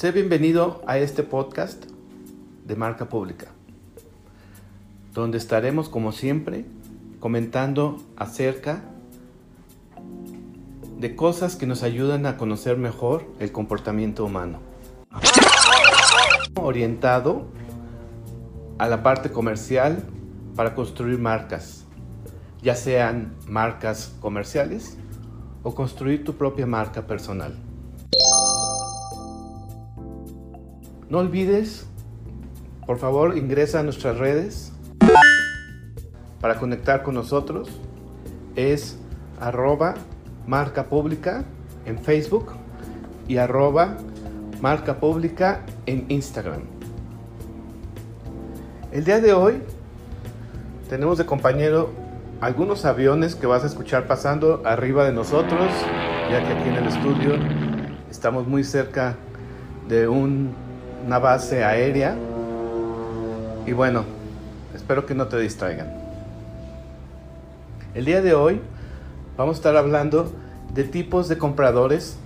Sé bienvenido a este podcast de marca pública, donde estaremos como siempre comentando acerca de cosas que nos ayudan a conocer mejor el comportamiento humano. Orientado a la parte comercial para construir marcas, ya sean marcas comerciales o construir tu propia marca personal. No olvides, por favor, ingresa a nuestras redes para conectar con nosotros. Es arroba marca pública en Facebook y arroba marca pública en Instagram. El día de hoy tenemos de compañero algunos aviones que vas a escuchar pasando arriba de nosotros, ya que aquí en el estudio estamos muy cerca de una base aérea. Y bueno, espero que no te distraigan. El día de hoy vamos a estar hablando de tipos de compradores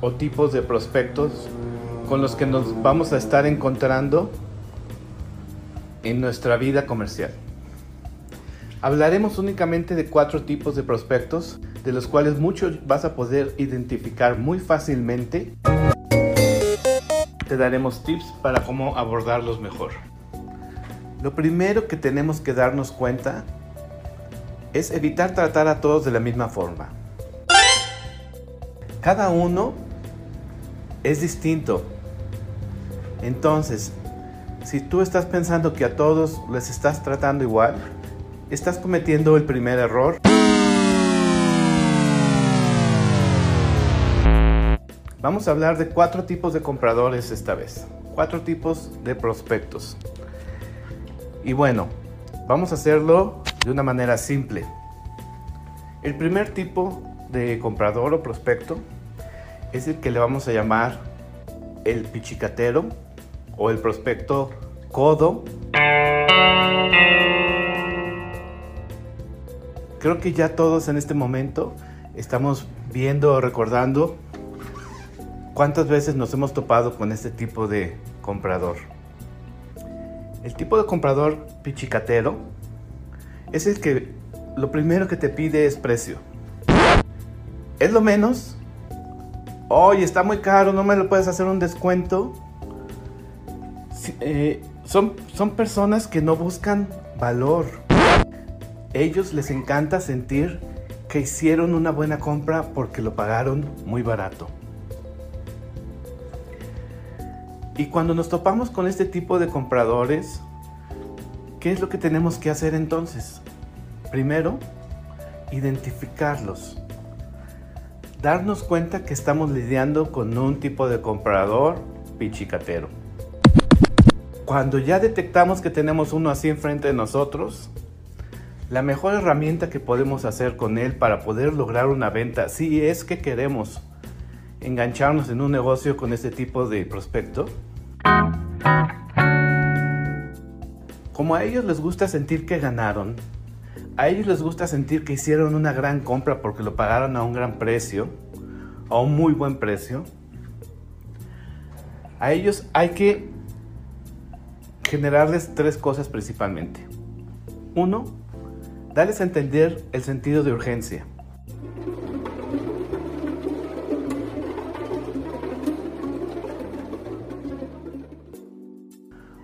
o tipos de prospectos con los que nos vamos a estar encontrando en nuestra vida comercial. Hablaremos únicamente de cuatro tipos de prospectos, de los cuales muchos vas a poder identificar muy fácilmente. Te daremos tips para cómo abordarlos mejor. Lo primero que tenemos que darnos cuenta es evitar tratar a todos de la misma forma. Cada uno es distinto. Entonces, si tú estás pensando que a todos les estás tratando igual, estás cometiendo el primer error. Vamos a hablar de cuatro tipos de compradores esta vez, cuatro tipos de prospectos. Y bueno, vamos a hacerlo de una manera simple. El primer tipo de comprador o prospecto es el que le vamos a llamar el pichicatero o el prospecto codo Creo que ya todos en este momento estamos viendo o recordando cuántas veces nos hemos topado con este tipo de comprador. El tipo de comprador pichicatero es el que lo primero que te pide es precio. Es lo menos. Oye, está muy caro, no me lo puedes hacer un descuento. Eh, son, son personas que no buscan valor ellos les encanta sentir que hicieron una buena compra porque lo pagaron muy barato. Y cuando nos topamos con este tipo de compradores, ¿qué es lo que tenemos que hacer entonces? Primero, identificarlos. Darnos cuenta que estamos lidiando con un tipo de comprador pichicatero. Cuando ya detectamos que tenemos uno así enfrente de nosotros, la mejor herramienta que podemos hacer con él para poder lograr una venta, si es que queremos engancharnos en un negocio con este tipo de prospecto, como a ellos les gusta sentir que ganaron, a ellos les gusta sentir que hicieron una gran compra porque lo pagaron a un gran precio, a un muy buen precio, a ellos hay que generarles tres cosas principalmente. Uno, Dales a entender el sentido de urgencia.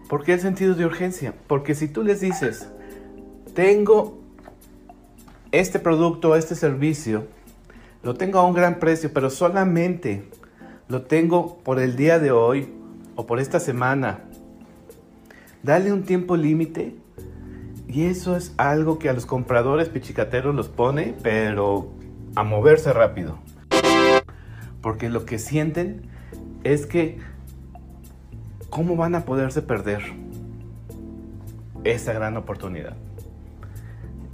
¿Por qué el sentido de urgencia? Porque si tú les dices, tengo este producto, este servicio, lo tengo a un gran precio, pero solamente lo tengo por el día de hoy o por esta semana, dale un tiempo límite y eso es algo que a los compradores pichicateros los pone, pero a moverse rápido. Porque lo que sienten es que ¿cómo van a poderse perder esa gran oportunidad?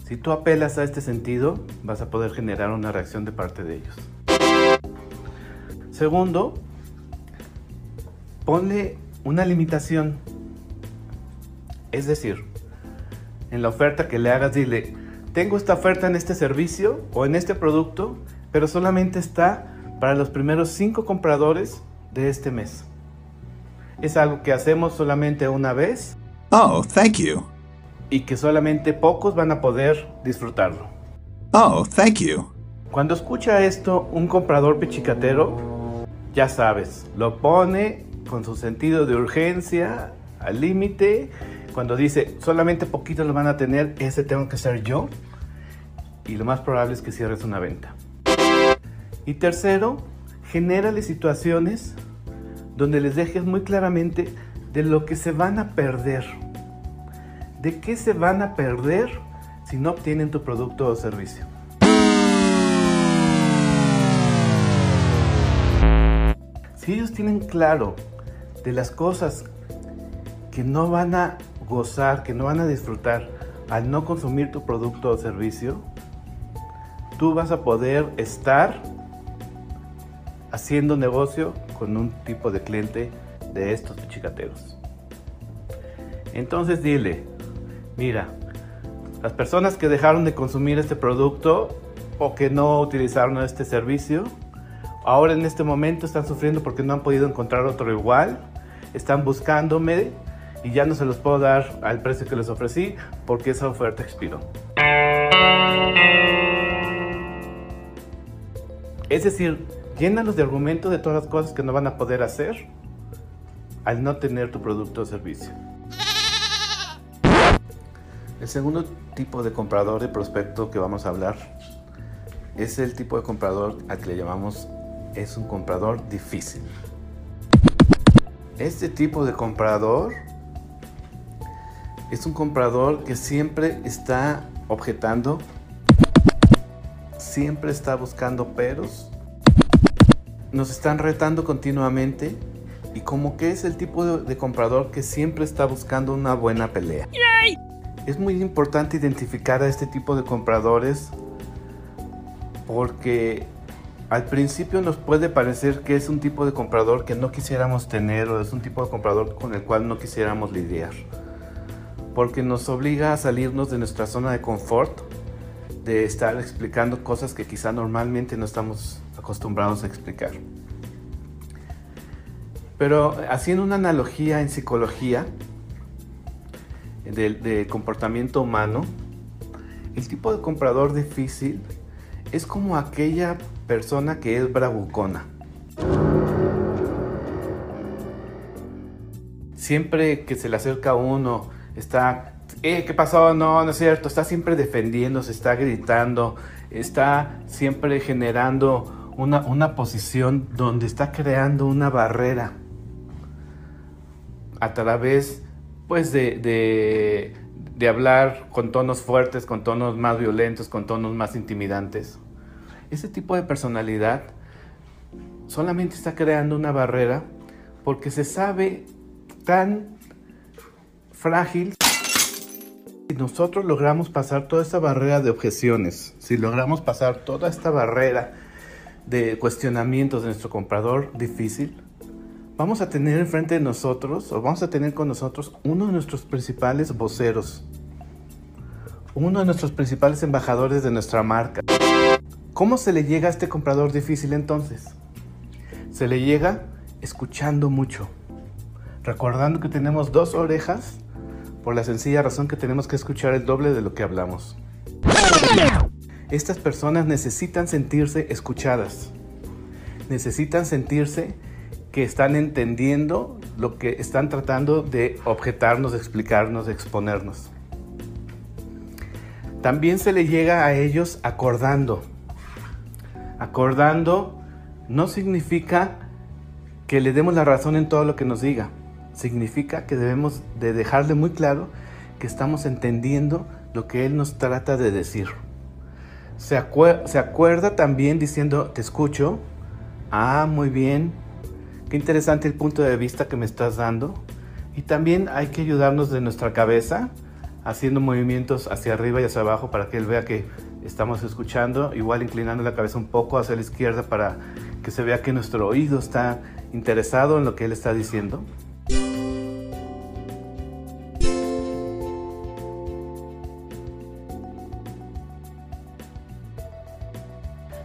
Si tú apelas a este sentido, vas a poder generar una reacción de parte de ellos. Segundo, ponle una limitación. Es decir, en la oferta que le hagas, dile, tengo esta oferta en este servicio o en este producto, pero solamente está para los primeros cinco compradores de este mes. Es algo que hacemos solamente una vez Oh, thank you. y que solamente pocos van a poder disfrutarlo. Oh, thank you. Cuando escucha esto un comprador pichicatero, ya sabes, lo pone con su sentido de urgencia al límite. Cuando dice solamente poquitos lo van a tener, ese tengo que ser yo. Y lo más probable es que cierres una venta. Y tercero, genérale situaciones donde les dejes muy claramente de lo que se van a perder. ¿De qué se van a perder si no obtienen tu producto o servicio? Si ellos tienen claro de las cosas que no van a gozar, que no van a disfrutar al no consumir tu producto o servicio, tú vas a poder estar haciendo negocio con un tipo de cliente de estos pichicateros. Entonces dile, mira, las personas que dejaron de consumir este producto o que no utilizaron este servicio, ahora en este momento están sufriendo porque no han podido encontrar otro igual, están buscándome y ya no se los puedo dar al precio que les ofrecí porque esa oferta expiró. Es decir, llénalos de argumentos de todas las cosas que no van a poder hacer al no tener tu producto o servicio. El segundo tipo de comprador de prospecto que vamos a hablar es el tipo de comprador al que le llamamos es un comprador difícil. Este tipo de comprador es un comprador que siempre está objetando, siempre está buscando peros, nos están retando continuamente y como que es el tipo de, de comprador que siempre está buscando una buena pelea. Es muy importante identificar a este tipo de compradores porque al principio nos puede parecer que es un tipo de comprador que no quisiéramos tener o es un tipo de comprador con el cual no quisiéramos lidiar. Porque nos obliga a salirnos de nuestra zona de confort, de estar explicando cosas que quizá normalmente no estamos acostumbrados a explicar. Pero haciendo una analogía en psicología del de comportamiento humano, el tipo de comprador difícil es como aquella persona que es bravucona. Siempre que se le acerca a uno, está, ¿qué pasó? No, no es cierto. Está siempre defendiéndose, está gritando, está siempre generando una, una posición donde está creando una barrera a través, pues, de, de hablar con tonos fuertes, con tonos más violentos, con tonos más intimidantes. Ese tipo de personalidad solamente está creando una barrera porque se sabe tan frágil. Si nosotros logramos pasar toda esta barrera de objeciones, si logramos pasar toda esta barrera de cuestionamientos de nuestro comprador difícil, vamos a tener enfrente de nosotros, o vamos a tener con nosotros, uno de nuestros principales voceros, uno de nuestros principales embajadores de nuestra marca. ¿Cómo se le llega a este comprador difícil entonces? Se le llega escuchando mucho, recordando que tenemos dos orejas por la sencilla razón que tenemos que escuchar el doble de lo que hablamos. Estas personas necesitan sentirse escuchadas, necesitan sentirse que están entendiendo lo que están tratando de objetarnos, explicarnos, exponernos. También se le llega a ellos acordando. Acordando no significa que le demos la razón en todo lo que nos diga. Significa que debemos de dejarle muy claro que estamos entendiendo lo que él nos trata de decir. Se, se acuerda también diciendo, te escucho. Ah, muy bien. Qué interesante el punto de vista que me estás dando. Y también hay que ayudarnos de nuestra cabeza, haciendo movimientos hacia arriba y hacia abajo para que él vea que estamos escuchando, igual inclinando la cabeza un poco hacia la izquierda para que se vea que nuestro oído está interesado en lo que él está diciendo.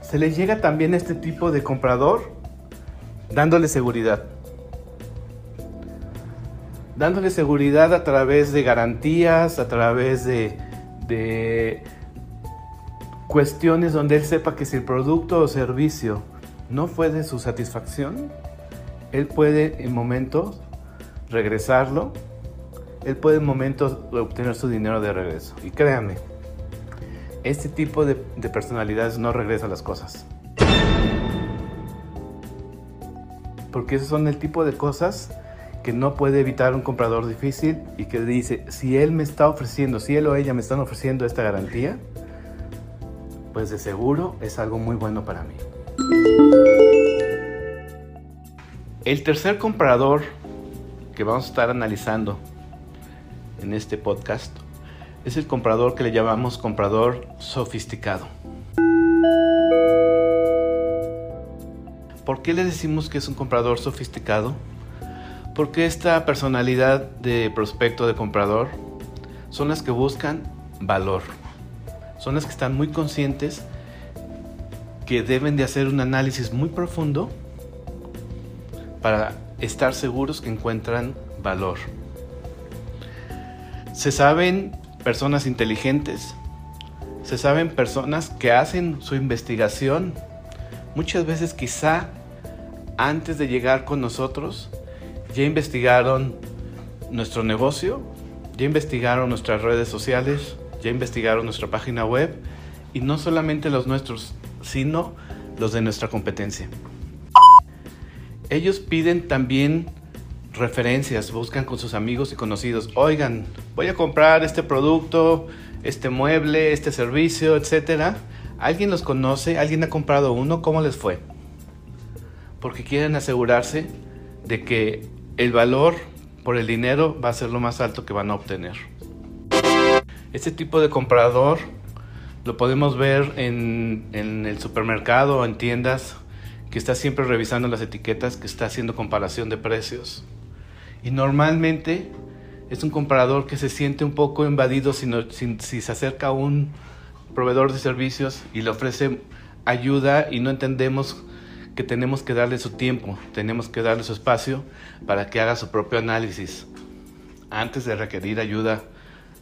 Se le llega también a este tipo de comprador dándole seguridad. dándole seguridad a través de garantías, a través de, de cuestiones donde él sepa que si el producto o servicio no fue de su satisfacción, él puede en momentos regresarlo, él puede en momentos obtener su dinero de regreso. Y créanme, este tipo de, de personalidades no regresa las cosas. Porque esos son el tipo de cosas que no puede evitar un comprador difícil y que dice, si él me está ofreciendo, si él o ella me están ofreciendo esta garantía, pues de seguro es algo muy bueno para mí. El tercer comprador que vamos a estar analizando en este podcast es el comprador que le llamamos comprador sofisticado. ¿Por qué le decimos que es un comprador sofisticado? Porque esta personalidad de prospecto de comprador son las que buscan valor. Son las que están muy conscientes que deben de hacer un análisis muy profundo para estar seguros que encuentran valor. Se saben personas inteligentes, se saben personas que hacen su investigación, muchas veces quizá antes de llegar con nosotros, ya investigaron nuestro negocio, ya investigaron nuestras redes sociales, ya investigaron nuestra página web y no solamente los nuestros, sino los de nuestra competencia. Ellos piden también referencias, buscan con sus amigos y conocidos, oigan, voy a comprar este producto, este mueble, este servicio, etcétera. ¿Alguien los conoce? ¿Alguien ha comprado uno? ¿Cómo les fue? Porque quieren asegurarse de que el valor por el dinero va a ser lo más alto que van a obtener. Este tipo de comprador lo podemos ver en, el supermercado o en tiendas que está siempre revisando las etiquetas, que está haciendo comparación de precios. Y normalmente es un comprador que se siente un poco invadido si, si, se acerca a un proveedor de servicios y le ofrece ayuda y no entendemos que tenemos que darle su tiempo, tenemos que darle su espacio para que haga su propio análisis antes de requerir ayuda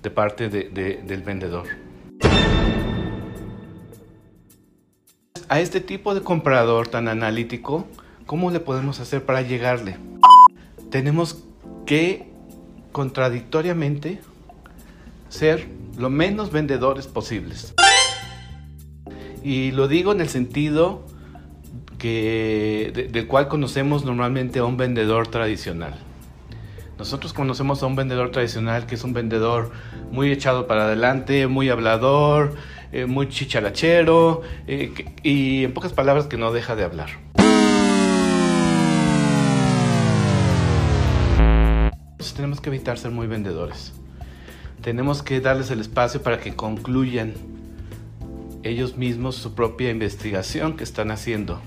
de parte del vendedor. A este tipo de comprador tan analítico, ¿cómo le podemos hacer para llegarle? Tenemos que contradictoriamente ser lo menos vendedores posibles. Y lo digo en el sentido que, del cual conocemos normalmente a un vendedor tradicional. Nosotros conocemos a un vendedor tradicional que es un vendedor muy echado para adelante, muy hablador, eh, muy chicharachero eh, y en pocas palabras que no deja de hablar. Tenemos que evitar ser muy vendedores. Tenemos que darles el espacio para que concluyan ellos mismos su propia investigación que están haciendo.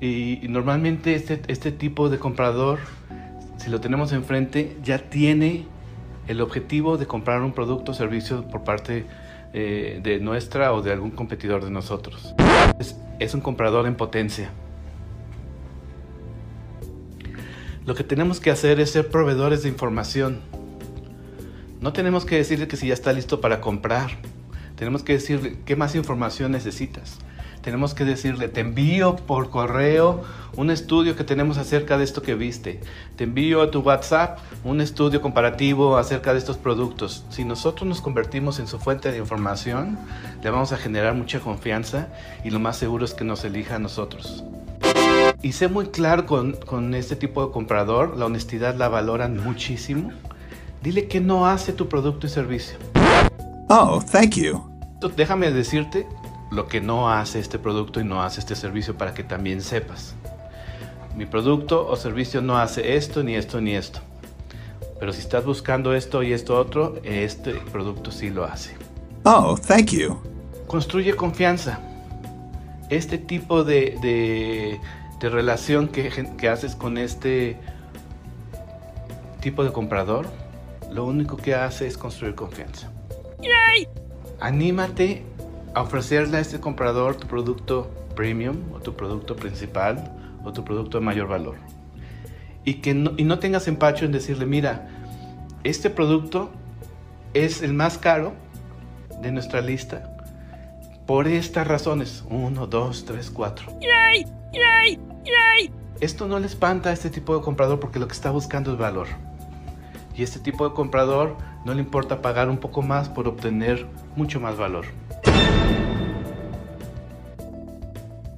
Y, normalmente este, este tipo de comprador, si lo tenemos enfrente, ya tiene el objetivo de comprar un producto o servicio por parte eh, de nuestra o de algún competidor de nosotros. es un comprador en potencia. Lo que tenemos que hacer es ser proveedores de información. No tenemos que decirle que si ya está listo para comprar. Tenemos que decirle qué más información necesitas. Tenemos que decirle, te envío por correo un estudio que tenemos acerca de esto que viste. Te envío a tu WhatsApp un estudio comparativo acerca de estos productos. Si nosotros nos convertimos en su fuente de información, le vamos a generar mucha confianza y lo más seguro es que nos elija a nosotros. Y sé muy claro con, con este tipo de comprador, la honestidad la valoran muchísimo. Dile que no hace tu producto y servicio. Oh, thank you. Déjame decirte lo que no hace este producto y no hace este servicio para que también sepas. Mi producto o servicio no hace esto, ni esto, ni esto. Pero si estás buscando esto y esto otro, este producto sí lo hace. Oh, thank you. Construye confianza. Este tipo de, de de relación que, que haces con este tipo de comprador, lo único que hace es construir confianza. Anímate a ofrecerle a este comprador tu producto premium o tu producto principal o tu producto de mayor valor. y que no, y no tengas empacho en decirle, mira, este producto es el más caro de nuestra lista por estas razones. Uno, dos, tres, Esto no le espanta a este tipo de comprador porque lo que está buscando es valor. Y este tipo de comprador no le importa pagar un poco más por obtener mucho más valor.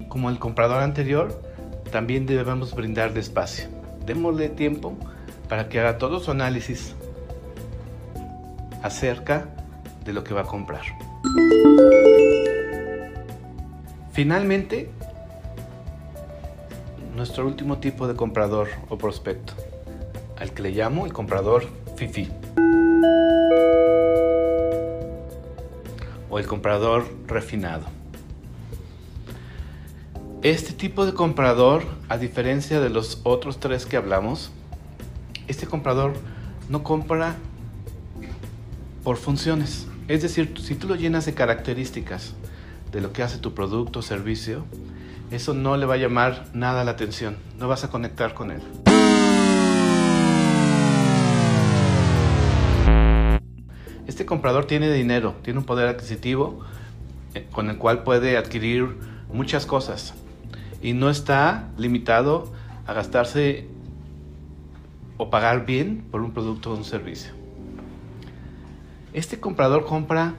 Como el comprador anterior, también debemos brindarle espacio. Démosle tiempo para que haga todo su análisis acerca de lo que va a comprar. Finalmente, nuestro último tipo de comprador o prospecto, al que le llamo el comprador FIFI. O el comprador refinado. Este tipo de comprador, a diferencia de los otros tres que hablamos, este comprador no compra por funciones. Es decir, si tú lo llenas de características de lo que hace tu producto o servicio, eso no le va a llamar nada la atención, no vas a conectar con él. Este comprador tiene dinero, tiene un poder adquisitivo eh, con el cual puede adquirir muchas cosas y no está limitado a gastarse o pagar bien por un producto o un servicio. Este comprador compra,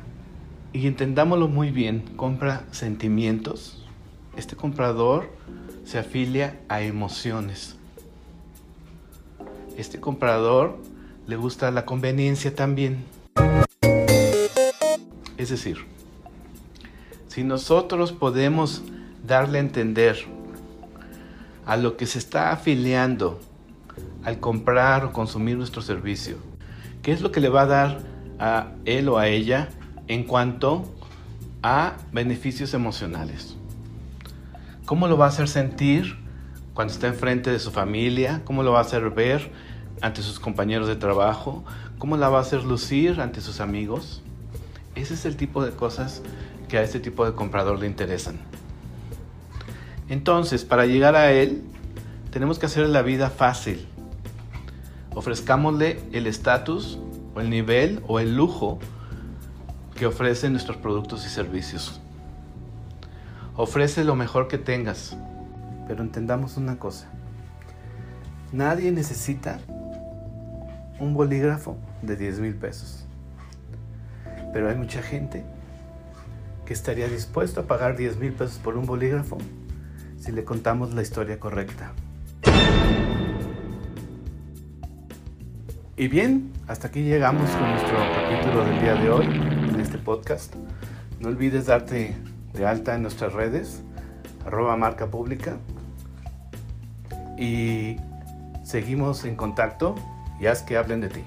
y entendámoslo muy bien, compra sentimientos, este comprador se afilia a emociones. Este comprador le gusta la conveniencia también. Es decir, si nosotros podemos darle a entender a lo que se está afiliando al comprar o consumir nuestro servicio, qué es lo que le va a dar a él o a ella en cuanto a beneficios emocionales. ¿Cómo lo va a hacer sentir cuando está enfrente de su familia? ¿Cómo lo va a hacer ver ante sus compañeros de trabajo? ¿Cómo la va a hacer lucir ante sus amigos? Ese es el tipo de cosas que a este tipo de comprador le interesan. Entonces, para llegar a él, tenemos que hacer la vida fácil. Ofrezcámosle el estatus o el nivel o el lujo que ofrecen nuestros productos y servicios. Ofrece lo mejor que tengas. Pero entendamos una cosa. Nadie necesita un bolígrafo de 10 mil pesos. Pero hay mucha gente que estaría dispuesto a pagar 10 mil pesos por un bolígrafo si le contamos la historia correcta. Y bien, hasta aquí llegamos con nuestro capítulo del día de hoy en este podcast. No olvides darte de alta en nuestras redes, arroba marca pública. Y seguimos en contacto y haz que hablen de ti.